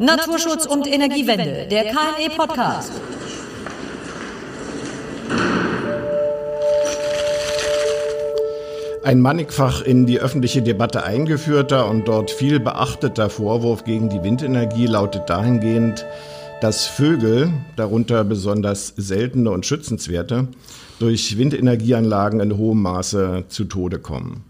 Naturschutz und Energiewende, der KNE Podcast. Ein mannigfach in die öffentliche Debatte eingeführter und dort viel beachteter Vorwurf gegen die Windenergie lautet dahingehend, dass Vögel, darunter besonders seltene und schützenswerte, durch Windenergieanlagen in hohem Maße zu Tode kommen.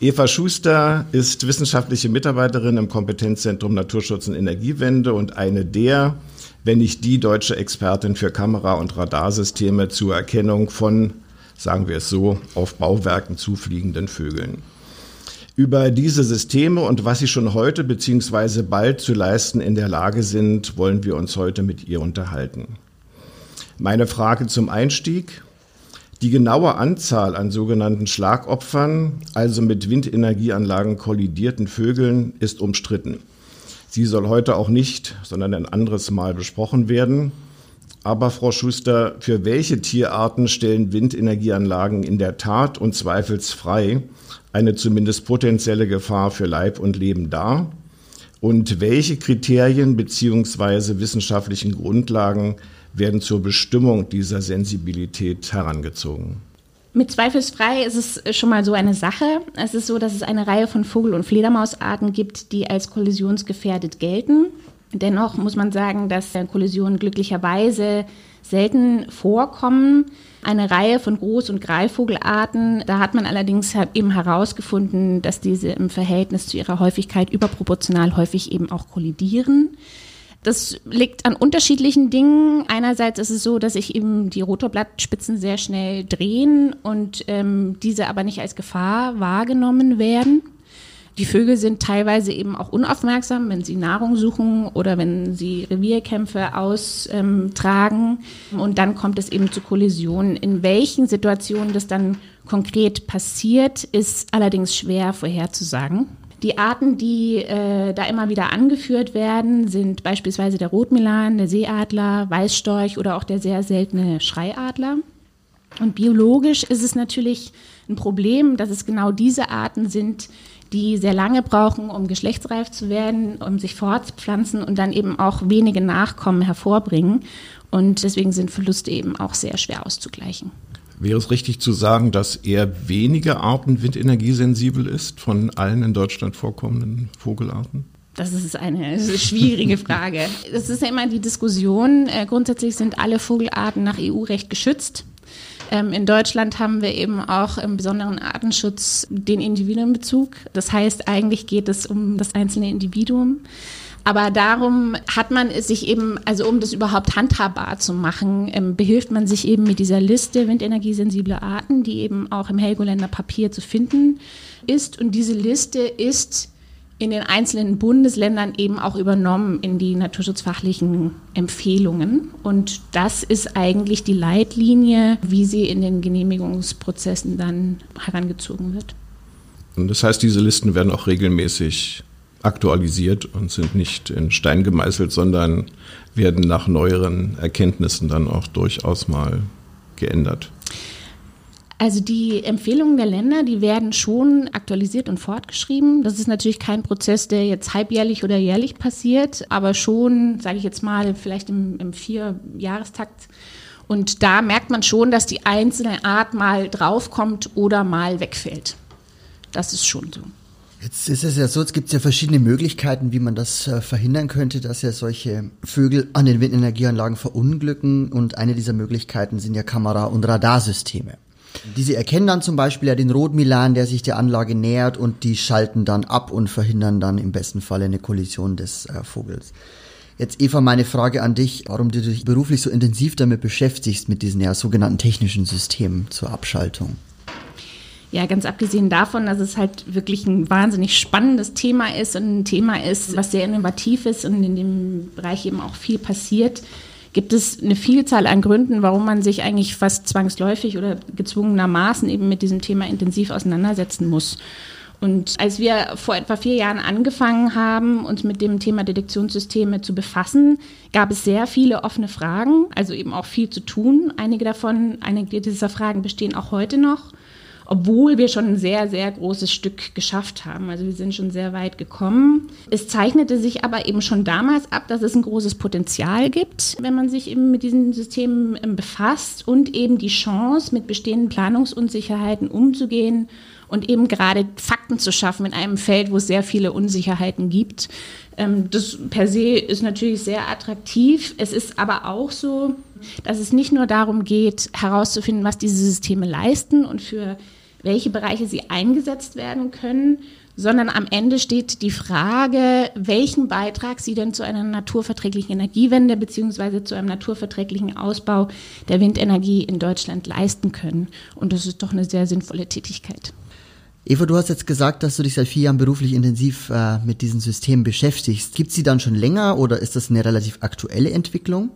Eva Schuster ist wissenschaftliche Mitarbeiterin im Kompetenzzentrum Naturschutz und Energiewende und eine der, wenn nicht die deutsche Expertin für Kamera- und Radarsysteme zur Erkennung von, sagen wir es so, auf Bauwerken zufliegenden Vögeln. Über diese Systeme und was sie schon heute bzw. bald zu leisten in der Lage sind, wollen wir uns heute mit ihr unterhalten. Meine Frage zum Einstieg. Die genaue Anzahl an sogenannten Schlagopfern, also mit Windenergieanlagen kollidierten Vögeln, ist umstritten. Sie soll heute auch nicht, sondern ein anderes Mal besprochen werden. Aber Frau Schuster, für welche Tierarten stellen Windenergieanlagen in der Tat und zweifelsfrei eine zumindest potenzielle Gefahr für Leib und Leben dar? Und welche Kriterien bzw. wissenschaftlichen Grundlagen werden zur Bestimmung dieser Sensibilität herangezogen. Mit zweifelsfrei ist es schon mal so eine Sache. Es ist so, dass es eine Reihe von Vogel- und Fledermausarten gibt, die als kollisionsgefährdet gelten. Dennoch muss man sagen, dass Kollisionen glücklicherweise selten vorkommen. Eine Reihe von Groß- und Greifvogelarten, da hat man allerdings eben herausgefunden, dass diese im Verhältnis zu ihrer Häufigkeit überproportional häufig eben auch kollidieren. Das liegt an unterschiedlichen Dingen. Einerseits ist es so, dass sich eben die Rotorblattspitzen sehr schnell drehen und ähm, diese aber nicht als Gefahr wahrgenommen werden. Die Vögel sind teilweise eben auch unaufmerksam, wenn sie Nahrung suchen oder wenn sie Revierkämpfe austragen. Und dann kommt es eben zu Kollisionen. In welchen Situationen das dann konkret passiert, ist allerdings schwer vorherzusagen. Die Arten, die äh, da immer wieder angeführt werden, sind beispielsweise der Rotmilan, der Seeadler, Weißstorch oder auch der sehr seltene Schreiadler. Und biologisch ist es natürlich ein Problem, dass es genau diese Arten sind, die sehr lange brauchen, um geschlechtsreif zu werden, um sich fortzupflanzen und dann eben auch wenige Nachkommen hervorbringen. Und deswegen sind Verluste eben auch sehr schwer auszugleichen. Wäre es richtig zu sagen, dass eher weniger Arten windenergiesensibel ist von allen in Deutschland vorkommenden Vogelarten? Das ist eine schwierige Frage. Das ist ja immer die Diskussion. Äh, grundsätzlich sind alle Vogelarten nach EU-Recht geschützt. Ähm, in Deutschland haben wir eben auch im besonderen Artenschutz den Individuenbezug. Das heißt, eigentlich geht es um das einzelne Individuum. Aber darum hat man es sich eben, also um das überhaupt handhabbar zu machen, ähm, behilft man sich eben mit dieser Liste windenergiesensible Arten, die eben auch im Helgoländer Papier zu finden ist. Und diese Liste ist in den einzelnen Bundesländern eben auch übernommen in die naturschutzfachlichen Empfehlungen. Und das ist eigentlich die Leitlinie, wie sie in den Genehmigungsprozessen dann herangezogen wird. Und das heißt, diese Listen werden auch regelmäßig aktualisiert und sind nicht in Stein gemeißelt, sondern werden nach neueren Erkenntnissen dann auch durchaus mal geändert. Also die Empfehlungen der Länder, die werden schon aktualisiert und fortgeschrieben. Das ist natürlich kein Prozess, der jetzt halbjährlich oder jährlich passiert, aber schon, sage ich jetzt mal, vielleicht im, im Vierjahrestakt. Und da merkt man schon, dass die einzelne Art mal draufkommt oder mal wegfällt. Das ist schon so. Jetzt ist es ja so, es gibt ja verschiedene Möglichkeiten, wie man das äh, verhindern könnte, dass ja solche Vögel an den Windenergieanlagen verunglücken. Und eine dieser Möglichkeiten sind ja Kamera- und Radarsysteme. Diese erkennen dann zum Beispiel ja den Rotmilan, der sich der Anlage nähert und die schalten dann ab und verhindern dann im besten Falle eine Kollision des äh, Vogels. Jetzt Eva, meine Frage an dich, warum du dich beruflich so intensiv damit beschäftigst, mit diesen ja sogenannten technischen Systemen zur Abschaltung. Ja, ganz abgesehen davon, dass es halt wirklich ein wahnsinnig spannendes Thema ist und ein Thema ist, was sehr innovativ ist und in dem Bereich eben auch viel passiert, gibt es eine Vielzahl an Gründen, warum man sich eigentlich fast zwangsläufig oder gezwungenermaßen eben mit diesem Thema intensiv auseinandersetzen muss. Und als wir vor etwa vier Jahren angefangen haben, uns mit dem Thema Detektionssysteme zu befassen, gab es sehr viele offene Fragen, also eben auch viel zu tun. Einige davon, einige dieser Fragen bestehen auch heute noch. Obwohl wir schon ein sehr, sehr großes Stück geschafft haben. Also wir sind schon sehr weit gekommen. Es zeichnete sich aber eben schon damals ab, dass es ein großes Potenzial gibt, wenn man sich eben mit diesen Systemen ähm, befasst und eben die Chance, mit bestehenden Planungsunsicherheiten umzugehen und eben gerade Fakten zu schaffen in einem Feld, wo es sehr viele Unsicherheiten gibt. Ähm, das per se ist natürlich sehr attraktiv. Es ist aber auch so, dass es nicht nur darum geht, herauszufinden, was diese Systeme leisten und für welche Bereiche sie eingesetzt werden können, sondern am Ende steht die Frage, welchen Beitrag sie denn zu einer naturverträglichen Energiewende bzw. zu einem naturverträglichen Ausbau der Windenergie in Deutschland leisten können. Und das ist doch eine sehr sinnvolle Tätigkeit. Eva, du hast jetzt gesagt, dass du dich seit vier Jahren beruflich intensiv äh, mit diesen Systemen beschäftigst. Gibt es sie dann schon länger oder ist das eine relativ aktuelle Entwicklung?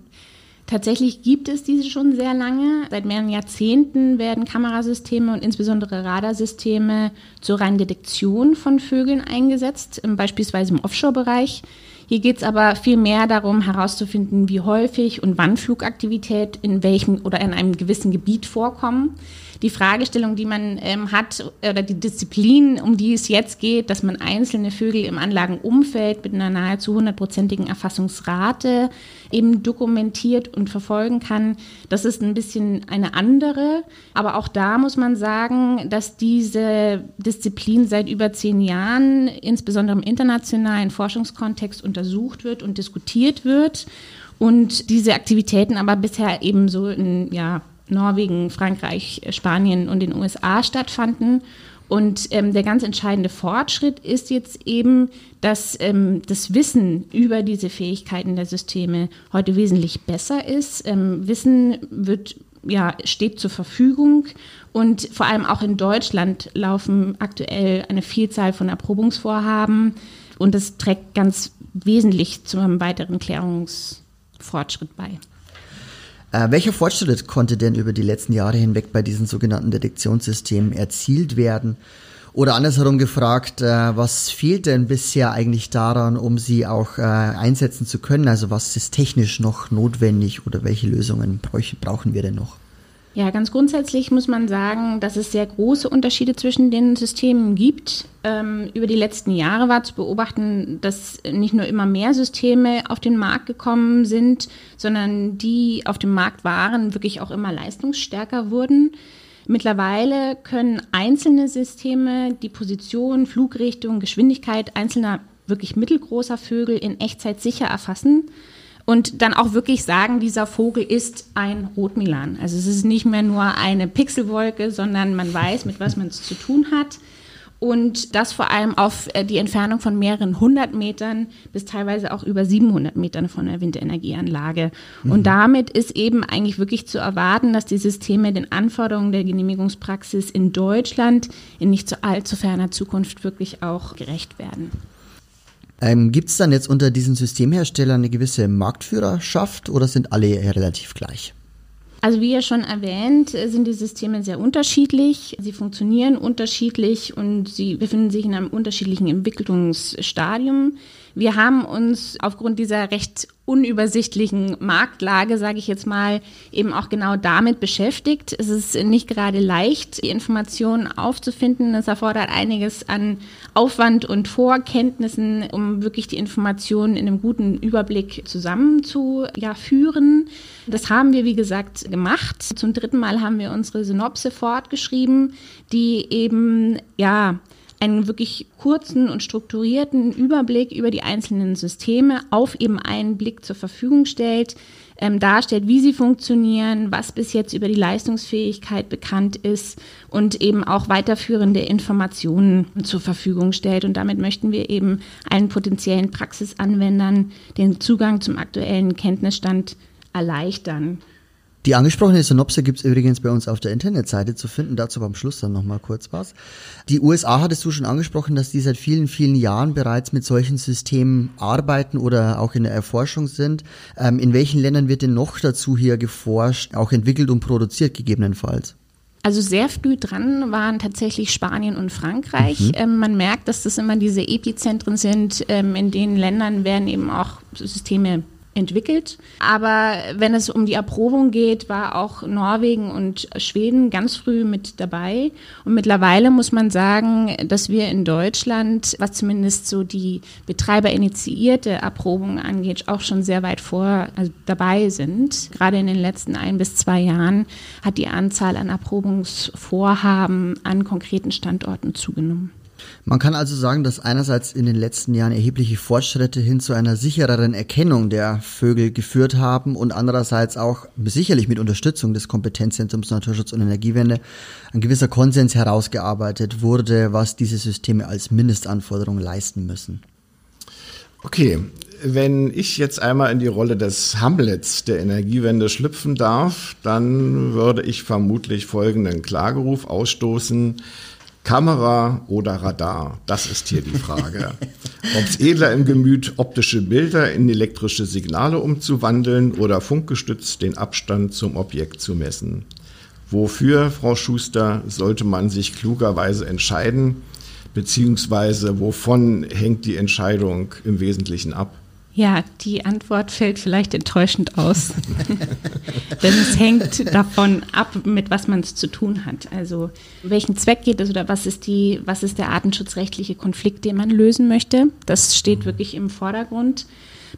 Tatsächlich gibt es diese schon sehr lange. Seit mehreren Jahrzehnten werden Kamerasysteme und insbesondere Radarsysteme zur reinen Detektion von Vögeln eingesetzt, beispielsweise im Offshore-Bereich. Hier geht es aber viel mehr darum, herauszufinden, wie häufig und wann Flugaktivität in welchem oder in einem gewissen Gebiet vorkommen die Fragestellung, die man ähm, hat, oder die Disziplin, um die es jetzt geht, dass man einzelne Vögel im Anlagenumfeld mit einer nahezu hundertprozentigen Erfassungsrate eben dokumentiert und verfolgen kann, das ist ein bisschen eine andere. Aber auch da muss man sagen, dass diese Disziplin seit über zehn Jahren, insbesondere im internationalen Forschungskontext, untersucht wird und diskutiert wird und diese Aktivitäten aber bisher eben so in ja, Norwegen, Frankreich, Spanien und den USA stattfanden. Und ähm, der ganz entscheidende Fortschritt ist jetzt eben, dass ähm, das Wissen über diese Fähigkeiten der Systeme heute wesentlich besser ist. Ähm, Wissen wird ja, steht zur Verfügung. Und vor allem auch in Deutschland laufen aktuell eine Vielzahl von Erprobungsvorhaben. Und das trägt ganz wesentlich zu einem weiteren Klärungsfortschritt bei. Äh, welcher Fortschritt konnte denn über die letzten Jahre hinweg bei diesen sogenannten Detektionssystemen erzielt werden? Oder andersherum gefragt, äh, was fehlt denn bisher eigentlich daran, um sie auch äh, einsetzen zu können? Also was ist technisch noch notwendig oder welche Lösungen brauchen wir denn noch? Ja, ganz grundsätzlich muss man sagen, dass es sehr große Unterschiede zwischen den Systemen gibt. Ähm, über die letzten Jahre war zu beobachten, dass nicht nur immer mehr Systeme auf den Markt gekommen sind, sondern die auf dem Markt waren, wirklich auch immer leistungsstärker wurden. Mittlerweile können einzelne Systeme die Position, Flugrichtung, Geschwindigkeit einzelner wirklich mittelgroßer Vögel in Echtzeit sicher erfassen und dann auch wirklich sagen, dieser Vogel ist ein Rotmilan. Also es ist nicht mehr nur eine Pixelwolke, sondern man weiß, mit was man es zu tun hat. Und das vor allem auf äh, die Entfernung von mehreren hundert Metern bis teilweise auch über 700 Metern von der Windenergieanlage. Mhm. Und damit ist eben eigentlich wirklich zu erwarten, dass die Systeme den Anforderungen der Genehmigungspraxis in Deutschland in nicht zu allzu ferner Zukunft wirklich auch gerecht werden. Ähm, Gibt es dann jetzt unter diesen Systemherstellern eine gewisse Marktführerschaft oder sind alle relativ gleich? Also wie ja schon erwähnt, sind die Systeme sehr unterschiedlich. Sie funktionieren unterschiedlich und sie befinden sich in einem unterschiedlichen Entwicklungsstadium. Wir haben uns aufgrund dieser recht unübersichtlichen Marktlage, sage ich jetzt mal, eben auch genau damit beschäftigt. Es ist nicht gerade leicht, die Informationen aufzufinden. Es erfordert einiges an Aufwand und Vorkenntnissen, um wirklich die Informationen in einem guten Überblick zusammenzuführen. Ja, das haben wir, wie gesagt, gemacht. Zum dritten Mal haben wir unsere Synopse fortgeschrieben, die eben, ja, einen wirklich kurzen und strukturierten Überblick über die einzelnen Systeme auf eben einen Blick zur Verfügung stellt, ähm, darstellt, wie sie funktionieren, was bis jetzt über die Leistungsfähigkeit bekannt ist und eben auch weiterführende Informationen zur Verfügung stellt. Und damit möchten wir eben allen potenziellen Praxisanwendern den Zugang zum aktuellen Kenntnisstand erleichtern. Die angesprochene Synopse gibt's übrigens bei uns auf der Internetseite zu finden, dazu beim Schluss dann nochmal kurz was. Die USA hattest du schon angesprochen, dass die seit vielen, vielen Jahren bereits mit solchen Systemen arbeiten oder auch in der Erforschung sind. Ähm, in welchen Ländern wird denn noch dazu hier geforscht, auch entwickelt und produziert gegebenenfalls? Also sehr früh dran waren tatsächlich Spanien und Frankreich. Mhm. Ähm, man merkt, dass das immer diese Epizentren sind. Ähm, in den Ländern werden eben auch Systeme entwickelt. Aber wenn es um die Erprobung geht, war auch Norwegen und Schweden ganz früh mit dabei. Und mittlerweile muss man sagen, dass wir in Deutschland, was zumindest so die betreiberinitiierte Erprobung angeht, auch schon sehr weit vor also dabei sind. Gerade in den letzten ein bis zwei Jahren hat die Anzahl an Erprobungsvorhaben an konkreten Standorten zugenommen. Man kann also sagen, dass einerseits in den letzten Jahren erhebliche Fortschritte hin zu einer sichereren Erkennung der Vögel geführt haben und andererseits auch sicherlich mit Unterstützung des Kompetenzzentrums Naturschutz und Energiewende ein gewisser Konsens herausgearbeitet wurde, was diese Systeme als Mindestanforderung leisten müssen. Okay, wenn ich jetzt einmal in die Rolle des Hamlets der Energiewende schlüpfen darf, dann würde ich vermutlich folgenden Klageruf ausstoßen. Kamera oder Radar? Das ist hier die Frage. Ob es edler im Gemüt, optische Bilder in elektrische Signale umzuwandeln oder funkgestützt den Abstand zum Objekt zu messen. Wofür, Frau Schuster, sollte man sich klugerweise entscheiden? Beziehungsweise wovon hängt die Entscheidung im Wesentlichen ab? Ja, die Antwort fällt vielleicht enttäuschend aus. Denn es hängt davon ab, mit was man es zu tun hat. Also welchen Zweck geht es oder was ist die, was ist der artenschutzrechtliche Konflikt, den man lösen möchte? Das steht wirklich im Vordergrund.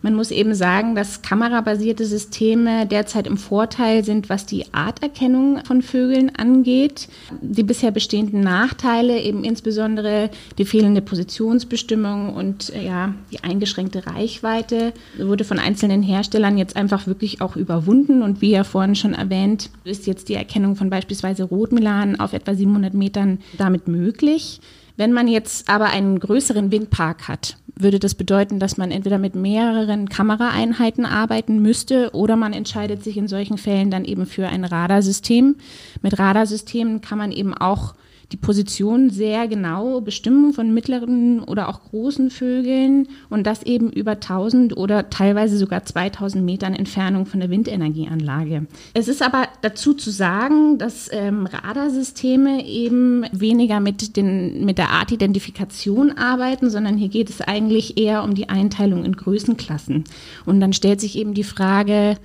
Man muss eben sagen, dass kamerabasierte Systeme derzeit im Vorteil sind, was die Arterkennung von Vögeln angeht. Die bisher bestehenden Nachteile, eben insbesondere die fehlende Positionsbestimmung und ja, die eingeschränkte Reichweite, wurde von einzelnen Herstellern jetzt einfach wirklich auch überwunden. Und wie ja vorhin schon erwähnt, ist jetzt die Erkennung von beispielsweise Rotmilan auf etwa 700 Metern damit möglich. Wenn man jetzt aber einen größeren Windpark hat, würde das bedeuten, dass man entweder mit mehreren Kameraeinheiten arbeiten müsste oder man entscheidet sich in solchen Fällen dann eben für ein Radarsystem. Mit Radarsystemen kann man eben auch die Position sehr genau bestimmen von mittleren oder auch großen Vögeln und das eben über 1000 oder teilweise sogar 2000 Metern Entfernung von der Windenergieanlage. Es ist aber dazu zu sagen, dass ähm, Radarsysteme eben weniger mit, den, mit der Artidentifikation arbeiten, sondern hier geht es eigentlich eher um die Einteilung in Größenklassen. Und dann stellt sich eben die Frage,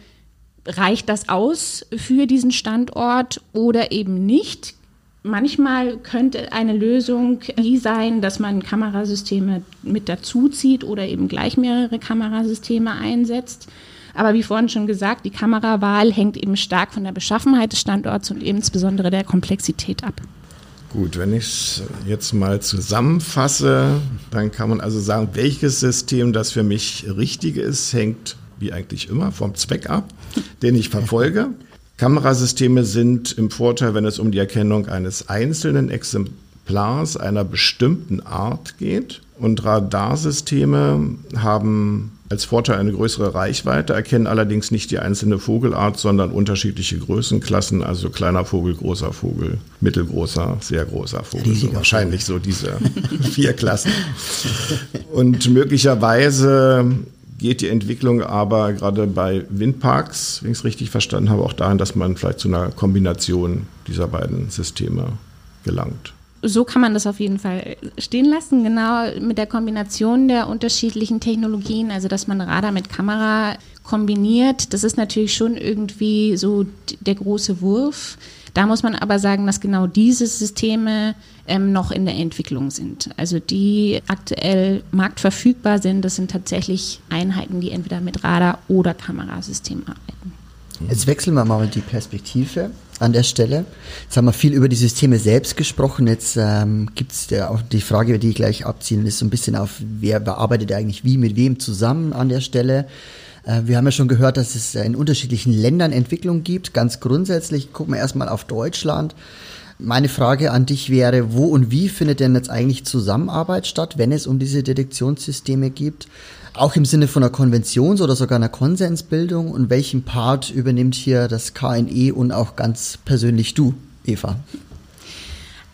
reicht das aus für diesen Standort oder eben nicht? Manchmal könnte eine Lösung die sein, dass man Kamerasysteme mit dazuzieht oder eben gleich mehrere Kamerasysteme einsetzt. Aber wie vorhin schon gesagt, die Kamerawahl hängt eben stark von der Beschaffenheit des Standorts und insbesondere der Komplexität ab. Gut, wenn ich es jetzt mal zusammenfasse, dann kann man also sagen, welches System das für mich richtig ist, hängt wie eigentlich immer vom Zweck ab, den ich verfolge. Kamerasysteme sind im Vorteil, wenn es um die Erkennung eines einzelnen Exemplars einer bestimmten Art geht. Und Radarsysteme haben als Vorteil eine größere Reichweite, erkennen allerdings nicht die einzelne Vogelart, sondern unterschiedliche Größenklassen, also kleiner Vogel, großer Vogel, mittelgroßer, sehr großer Vogel. So wahrscheinlich so diese vier Klassen. Und möglicherweise geht die Entwicklung aber gerade bei Windparks, wenn ich es richtig verstanden habe, auch dahin, dass man vielleicht zu einer Kombination dieser beiden Systeme gelangt. So kann man das auf jeden Fall stehen lassen, genau mit der Kombination der unterschiedlichen Technologien, also dass man Radar mit Kamera kombiniert. Das ist natürlich schon irgendwie so der große Wurf. Da muss man aber sagen, dass genau diese Systeme ähm, noch in der Entwicklung sind. Also die aktuell marktverfügbar sind, das sind tatsächlich Einheiten, die entweder mit Radar- oder Kamerasystem arbeiten. Jetzt wechseln wir mal die Perspektive an der Stelle. Jetzt haben wir viel über die Systeme selbst gesprochen. Jetzt ähm, gibt es auch die Frage, die ich gleich abziehen, ist so ein bisschen auf, wer bearbeitet eigentlich wie, mit wem zusammen an der Stelle. Äh, wir haben ja schon gehört, dass es in unterschiedlichen Ländern Entwicklung gibt. Ganz grundsätzlich gucken wir erstmal auf Deutschland. Meine Frage an dich wäre, wo und wie findet denn jetzt eigentlich Zusammenarbeit statt, wenn es um diese Detektionssysteme gibt? Auch im Sinne von einer Konventions- oder sogar einer Konsensbildung? Und welchen Part übernimmt hier das KNE und auch ganz persönlich du, Eva?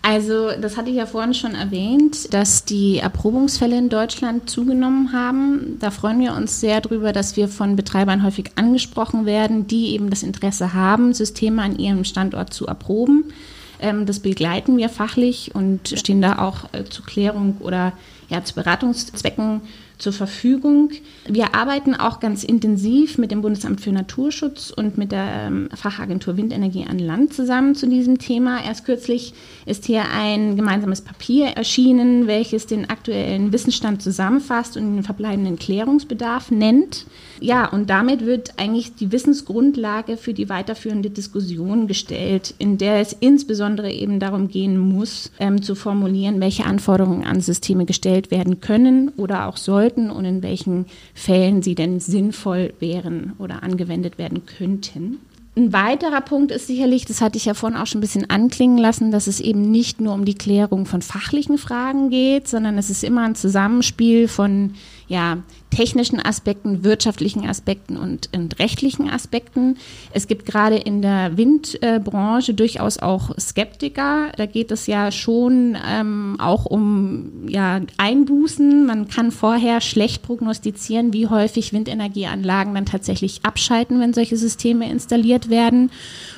Also, das hatte ich ja vorhin schon erwähnt, dass die Erprobungsfälle in Deutschland zugenommen haben. Da freuen wir uns sehr drüber, dass wir von Betreibern häufig angesprochen werden, die eben das Interesse haben, Systeme an ihrem Standort zu erproben. Ähm, das begleiten wir fachlich und stehen da auch äh, zur Klärung oder ja, zu Beratungszwecken zur Verfügung. Wir arbeiten auch ganz intensiv mit dem Bundesamt für Naturschutz und mit der ähm, Fachagentur Windenergie an Land zusammen zu diesem Thema. Erst kürzlich ist hier ein gemeinsames Papier erschienen, welches den aktuellen Wissensstand zusammenfasst und den verbleibenden Klärungsbedarf nennt. Ja, und damit wird eigentlich die Wissensgrundlage für die weiterführende Diskussion gestellt, in der es insbesondere eben darum gehen muss, ähm, zu formulieren, welche Anforderungen an Systeme gestellt werden können oder auch sollten und in welchen Fällen sie denn sinnvoll wären oder angewendet werden könnten. Ein weiterer Punkt ist sicherlich, das hatte ich ja vorhin auch schon ein bisschen anklingen lassen, dass es eben nicht nur um die Klärung von fachlichen Fragen geht, sondern es ist immer ein Zusammenspiel von ja, technischen Aspekten, wirtschaftlichen Aspekten und, und rechtlichen Aspekten. Es gibt gerade in der Windbranche durchaus auch Skeptiker. Da geht es ja schon ähm, auch um ja, Einbußen. Man kann vorher schlecht prognostizieren, wie häufig Windenergieanlagen dann tatsächlich abschalten, wenn solche Systeme installiert werden.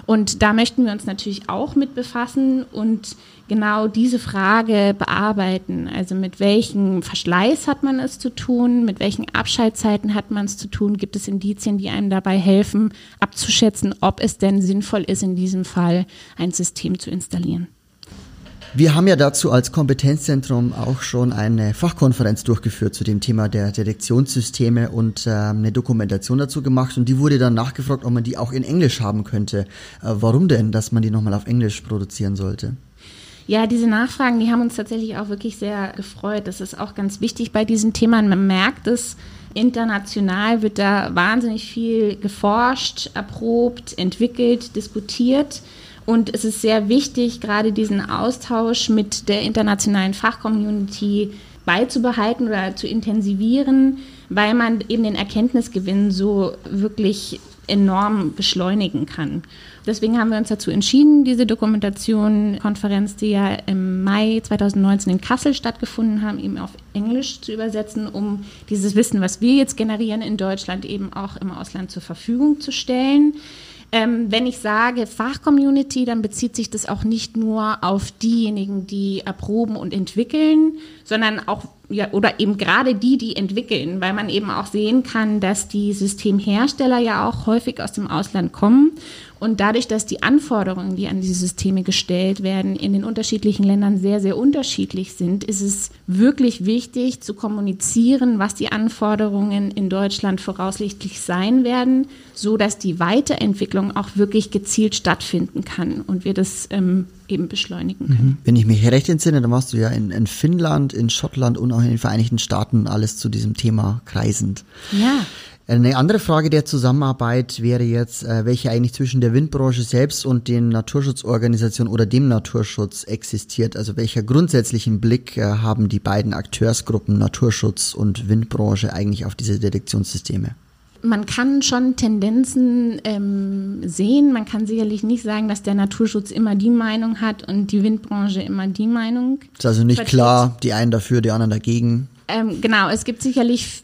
Und da möchten wir uns natürlich auch mit befassen und genau diese Frage bearbeiten. Also mit welchem Verschleiß hat man es zu tun, mit welchen Abschaltzeiten hat man es zu tun, gibt es Indizien, die einem dabei helfen, abzuschätzen, ob es denn sinnvoll ist, in diesem Fall ein System zu installieren. Wir haben ja dazu als Kompetenzzentrum auch schon eine Fachkonferenz durchgeführt zu dem Thema der Detektionssysteme und äh, eine Dokumentation dazu gemacht und die wurde dann nachgefragt, ob man die auch in Englisch haben könnte. Äh, warum denn, dass man die nochmal auf Englisch produzieren sollte? Ja, diese Nachfragen, die haben uns tatsächlich auch wirklich sehr gefreut. Das ist auch ganz wichtig bei diesen Themen. Man merkt es, international wird da wahnsinnig viel geforscht, erprobt, entwickelt, diskutiert. Und es ist sehr wichtig, gerade diesen Austausch mit der internationalen Fachcommunity beizubehalten oder zu intensivieren, weil man eben den Erkenntnisgewinn so wirklich enorm beschleunigen kann. Deswegen haben wir uns dazu entschieden, diese Dokumentation, Konferenz, die ja im Mai 2019 in Kassel stattgefunden haben, eben auf Englisch zu übersetzen, um dieses Wissen, was wir jetzt generieren in Deutschland, eben auch im Ausland zur Verfügung zu stellen. Ähm, wenn ich sage Fachcommunity, dann bezieht sich das auch nicht nur auf diejenigen, die erproben und entwickeln, sondern auch ja, oder eben gerade die, die entwickeln, weil man eben auch sehen kann, dass die Systemhersteller ja auch häufig aus dem Ausland kommen und dadurch, dass die Anforderungen, die an diese Systeme gestellt werden, in den unterschiedlichen Ländern sehr, sehr unterschiedlich sind, ist es wirklich wichtig zu kommunizieren, was die Anforderungen in Deutschland voraussichtlich sein werden, so dass die Weiterentwicklung auch wirklich gezielt stattfinden kann und wir das ähm, eben beschleunigen können. Mhm. Wenn ich mich recht entsinne, dann warst du ja in, in Finnland, in Schottland und auch in den Vereinigten Staaten alles zu diesem Thema kreisend. Ja. Eine andere Frage der Zusammenarbeit wäre jetzt, äh, welche eigentlich zwischen der Windbranche selbst und den Naturschutzorganisationen oder dem Naturschutz existiert. Also welcher grundsätzlichen Blick äh, haben die beiden Akteursgruppen Naturschutz und Windbranche eigentlich auf diese Detektionssysteme? Man kann schon Tendenzen ähm, sehen. Man kann sicherlich nicht sagen, dass der Naturschutz immer die Meinung hat und die Windbranche immer die Meinung. Ist also nicht vertritt. klar, die einen dafür, die anderen dagegen. Ähm, genau, es gibt sicherlich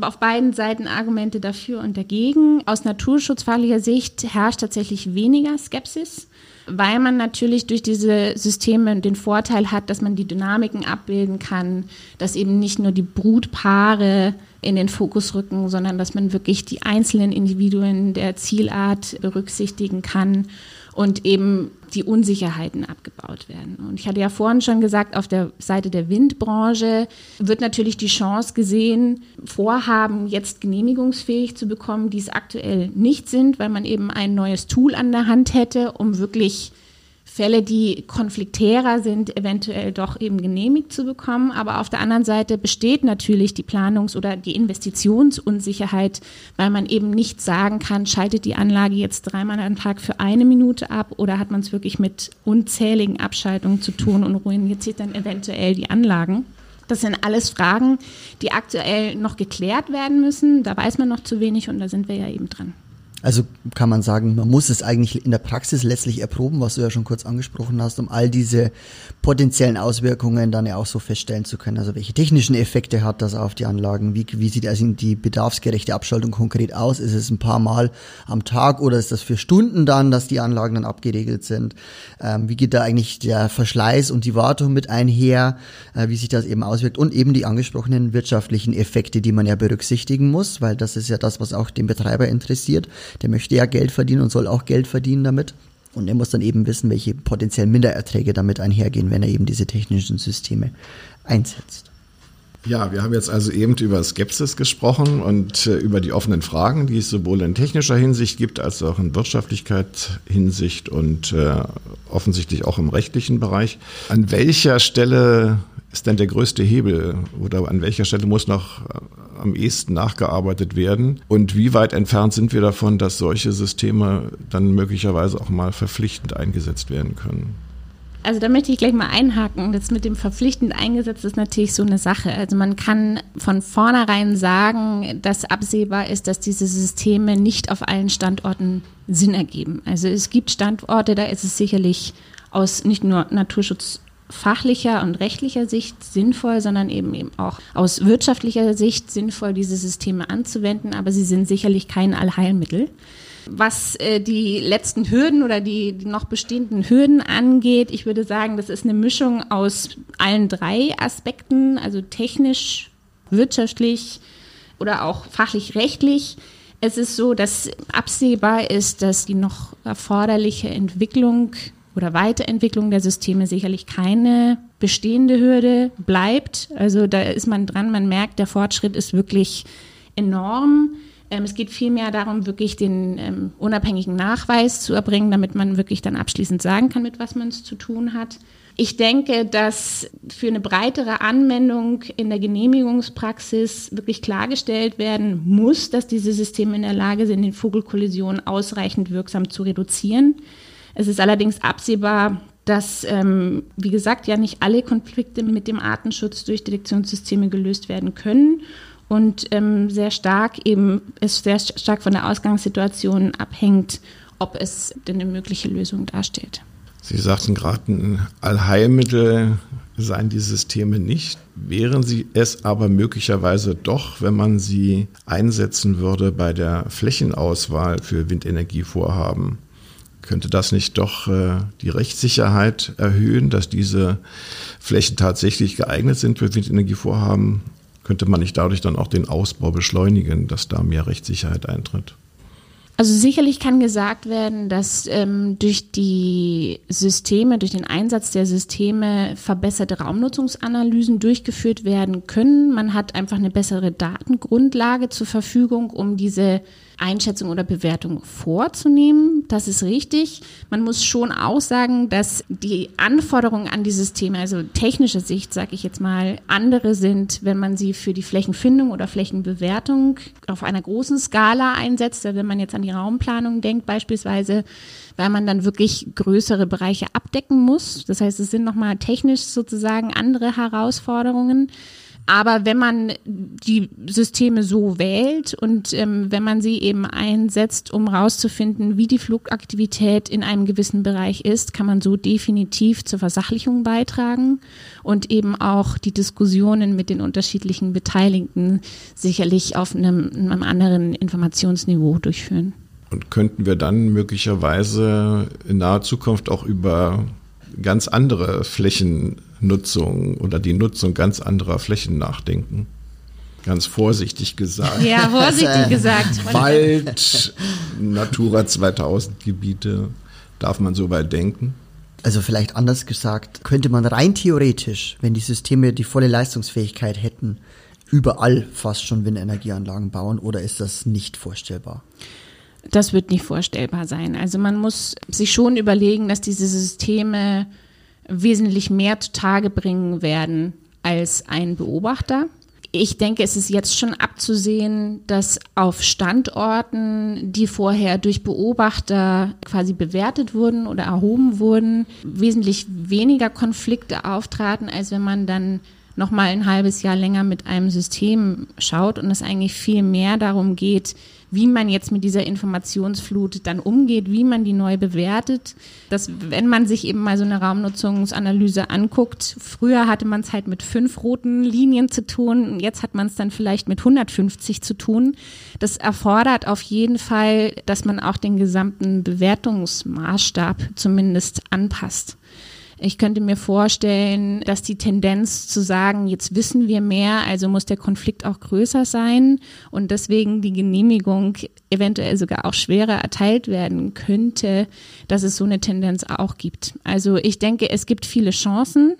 auf beiden Seiten Argumente dafür und dagegen. Aus naturschutzfachlicher Sicht herrscht tatsächlich weniger Skepsis, weil man natürlich durch diese Systeme den Vorteil hat, dass man die Dynamiken abbilden kann, dass eben nicht nur die Brutpaare in den Fokus rücken, sondern dass man wirklich die einzelnen Individuen der Zielart berücksichtigen kann und eben die Unsicherheiten abgebaut werden. Und ich hatte ja vorhin schon gesagt, auf der Seite der Windbranche wird natürlich die Chance gesehen, Vorhaben jetzt genehmigungsfähig zu bekommen, die es aktuell nicht sind, weil man eben ein neues Tool an der Hand hätte, um wirklich Fälle, die konfliktärer sind, eventuell doch eben genehmigt zu bekommen. Aber auf der anderen Seite besteht natürlich die Planungs- oder die Investitionsunsicherheit, weil man eben nicht sagen kann, schaltet die Anlage jetzt dreimal am Tag für eine Minute ab oder hat man es wirklich mit unzähligen Abschaltungen zu tun und ruiniert sich dann eventuell die Anlagen. Das sind alles Fragen, die aktuell noch geklärt werden müssen. Da weiß man noch zu wenig und da sind wir ja eben dran. Also kann man sagen, man muss es eigentlich in der Praxis letztlich erproben, was du ja schon kurz angesprochen hast, um all diese potenziellen Auswirkungen dann ja auch so feststellen zu können. Also welche technischen Effekte hat das auf die Anlagen? Wie, wie sieht also die bedarfsgerechte Abschaltung konkret aus? Ist es ein paar Mal am Tag oder ist das für Stunden dann, dass die Anlagen dann abgeregelt sind? Ähm, wie geht da eigentlich der Verschleiß und die Wartung mit einher? Äh, wie sich das eben auswirkt? Und eben die angesprochenen wirtschaftlichen Effekte, die man ja berücksichtigen muss, weil das ist ja das, was auch den Betreiber interessiert der möchte ja Geld verdienen und soll auch Geld verdienen damit. Und er muss dann eben wissen, welche potenziellen Mindererträge damit einhergehen, wenn er eben diese technischen Systeme einsetzt. Ja, wir haben jetzt also eben über Skepsis gesprochen und äh, über die offenen Fragen, die es sowohl in technischer Hinsicht gibt als auch in Wirtschaftlichkeit Hinsicht und äh, offensichtlich auch im rechtlichen Bereich. An welcher Stelle ist denn der größte Hebel oder an welcher Stelle muss noch äh, am ehesten nachgearbeitet werden? Und wie weit entfernt sind wir davon, dass solche Systeme dann möglicherweise auch mal verpflichtend eingesetzt werden können? Also da möchte ich gleich mal einhaken. Das mit dem verpflichtend eingesetzt ist natürlich so eine Sache. Also man kann von vornherein sagen, dass absehbar ist, dass diese Systeme nicht auf allen Standorten Sinn ergeben. Also es gibt Standorte, da ist es sicherlich aus nicht nur Naturschutz fachlicher und rechtlicher Sicht sinnvoll, sondern eben eben auch aus wirtschaftlicher Sicht sinnvoll, diese Systeme anzuwenden, aber sie sind sicherlich kein Allheilmittel. Was äh, die letzten Hürden oder die, die noch bestehenden Hürden angeht, ich würde sagen, das ist eine Mischung aus allen drei Aspekten, also technisch, wirtschaftlich oder auch fachlich-rechtlich. Es ist so, dass absehbar ist, dass die noch erforderliche Entwicklung oder Weiterentwicklung der Systeme sicherlich keine bestehende Hürde bleibt. Also da ist man dran, man merkt, der Fortschritt ist wirklich enorm. Ähm, es geht vielmehr darum, wirklich den ähm, unabhängigen Nachweis zu erbringen, damit man wirklich dann abschließend sagen kann, mit was man es zu tun hat. Ich denke, dass für eine breitere Anwendung in der Genehmigungspraxis wirklich klargestellt werden muss, dass diese Systeme in der Lage sind, den Vogelkollisionen ausreichend wirksam zu reduzieren. Es ist allerdings absehbar, dass, ähm, wie gesagt, ja nicht alle Konflikte mit dem Artenschutz durch Detektionssysteme gelöst werden können und ähm, sehr stark eben es sehr stark von der Ausgangssituation abhängt, ob es denn eine mögliche Lösung darstellt. Sie sagten gerade, ein Allheilmittel seien die Systeme nicht. Wären sie es aber möglicherweise doch, wenn man sie einsetzen würde bei der Flächenauswahl für Windenergievorhaben? Könnte das nicht doch äh, die Rechtssicherheit erhöhen, dass diese Flächen tatsächlich geeignet sind für Windenergievorhaben? Könnte man nicht dadurch dann auch den Ausbau beschleunigen, dass da mehr Rechtssicherheit eintritt? Also sicherlich kann gesagt werden, dass ähm, durch die Systeme, durch den Einsatz der Systeme verbesserte Raumnutzungsanalysen durchgeführt werden können. Man hat einfach eine bessere Datengrundlage zur Verfügung, um diese Einschätzung oder Bewertung vorzunehmen. Das ist richtig. Man muss schon auch sagen, dass die Anforderungen an die Systeme, also technische Sicht, sage ich jetzt mal, andere sind, wenn man sie für die Flächenfindung oder Flächenbewertung auf einer großen Skala einsetzt. Also wenn man jetzt an die Raumplanung denkt beispielsweise, weil man dann wirklich größere Bereiche abdecken muss. Das heißt, es sind nochmal technisch sozusagen andere Herausforderungen. Aber wenn man die Systeme so wählt und ähm, wenn man sie eben einsetzt, um herauszufinden, wie die Flugaktivität in einem gewissen Bereich ist, kann man so definitiv zur Versachlichung beitragen und eben auch die Diskussionen mit den unterschiedlichen Beteiligten sicherlich auf einem, einem anderen Informationsniveau durchführen. Und könnten wir dann möglicherweise in naher Zukunft auch über ganz andere Flächennutzung oder die Nutzung ganz anderer Flächen nachdenken. Ganz vorsichtig gesagt. Ja, vorsichtig gesagt. Wald, Natura 2000 Gebiete, darf man so weit denken? Also vielleicht anders gesagt, könnte man rein theoretisch, wenn die Systeme die volle Leistungsfähigkeit hätten, überall fast schon Windenergieanlagen bauen oder ist das nicht vorstellbar? Das wird nicht vorstellbar sein. Also man muss sich schon überlegen, dass diese Systeme wesentlich mehr zutage bringen werden als ein Beobachter. Ich denke, es ist jetzt schon abzusehen, dass auf Standorten, die vorher durch Beobachter quasi bewertet wurden oder erhoben wurden, wesentlich weniger Konflikte auftraten, als wenn man dann noch mal ein halbes Jahr länger mit einem System schaut und es eigentlich viel mehr darum geht, wie man jetzt mit dieser Informationsflut dann umgeht, wie man die neu bewertet. Dass, wenn man sich eben mal so eine Raumnutzungsanalyse anguckt, früher hatte man es halt mit fünf roten Linien zu tun, jetzt hat man es dann vielleicht mit 150 zu tun. Das erfordert auf jeden Fall, dass man auch den gesamten Bewertungsmaßstab zumindest anpasst. Ich könnte mir vorstellen, dass die Tendenz zu sagen, jetzt wissen wir mehr, also muss der Konflikt auch größer sein und deswegen die Genehmigung eventuell sogar auch schwerer erteilt werden könnte, dass es so eine Tendenz auch gibt. Also ich denke, es gibt viele Chancen.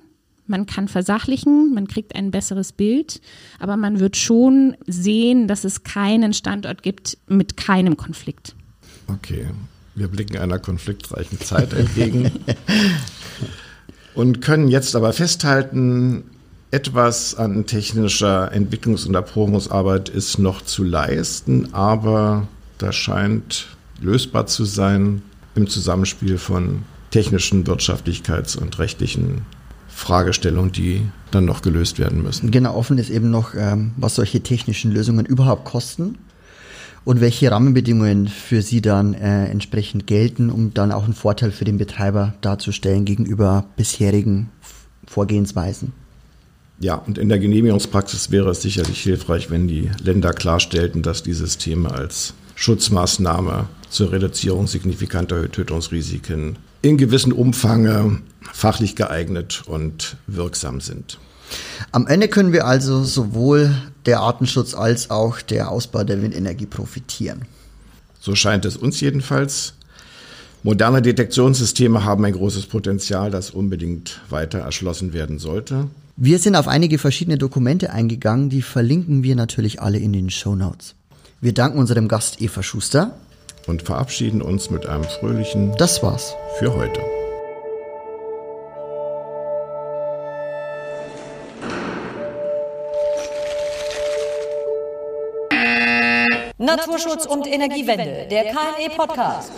Man kann versachlichen, man kriegt ein besseres Bild, aber man wird schon sehen, dass es keinen Standort gibt mit keinem Konflikt. Okay, wir blicken einer konfliktreichen Zeit entgegen. und können jetzt aber festhalten, etwas an technischer Entwicklungs- und Erprobungsarbeit ist noch zu leisten, aber das scheint lösbar zu sein im Zusammenspiel von technischen, Wirtschaftlichkeits- und rechtlichen Fragestellungen, die dann noch gelöst werden müssen. Genau, offen ist eben noch, ähm, was solche technischen Lösungen überhaupt kosten und welche Rahmenbedingungen für sie dann äh, entsprechend gelten, um dann auch einen Vorteil für den Betreiber darzustellen gegenüber bisherigen Vorgehensweisen. Ja, und in der Genehmigungspraxis wäre es sicherlich hilfreich, wenn die Länder klarstellten, dass die Systeme als Schutzmaßnahme zur Reduzierung signifikanter Tötungsrisiken in gewissem Umfang fachlich geeignet und wirksam sind. Am Ende können wir also sowohl der Artenschutz als auch der Ausbau der Windenergie profitieren. So scheint es uns jedenfalls. Moderne Detektionssysteme haben ein großes Potenzial, das unbedingt weiter erschlossen werden sollte. Wir sind auf einige verschiedene Dokumente eingegangen, die verlinken wir natürlich alle in den Show Notes. Wir danken unserem Gast Eva Schuster und verabschieden uns mit einem fröhlichen Das war's für heute. Naturschutz und Energiewende, der KNE Podcast.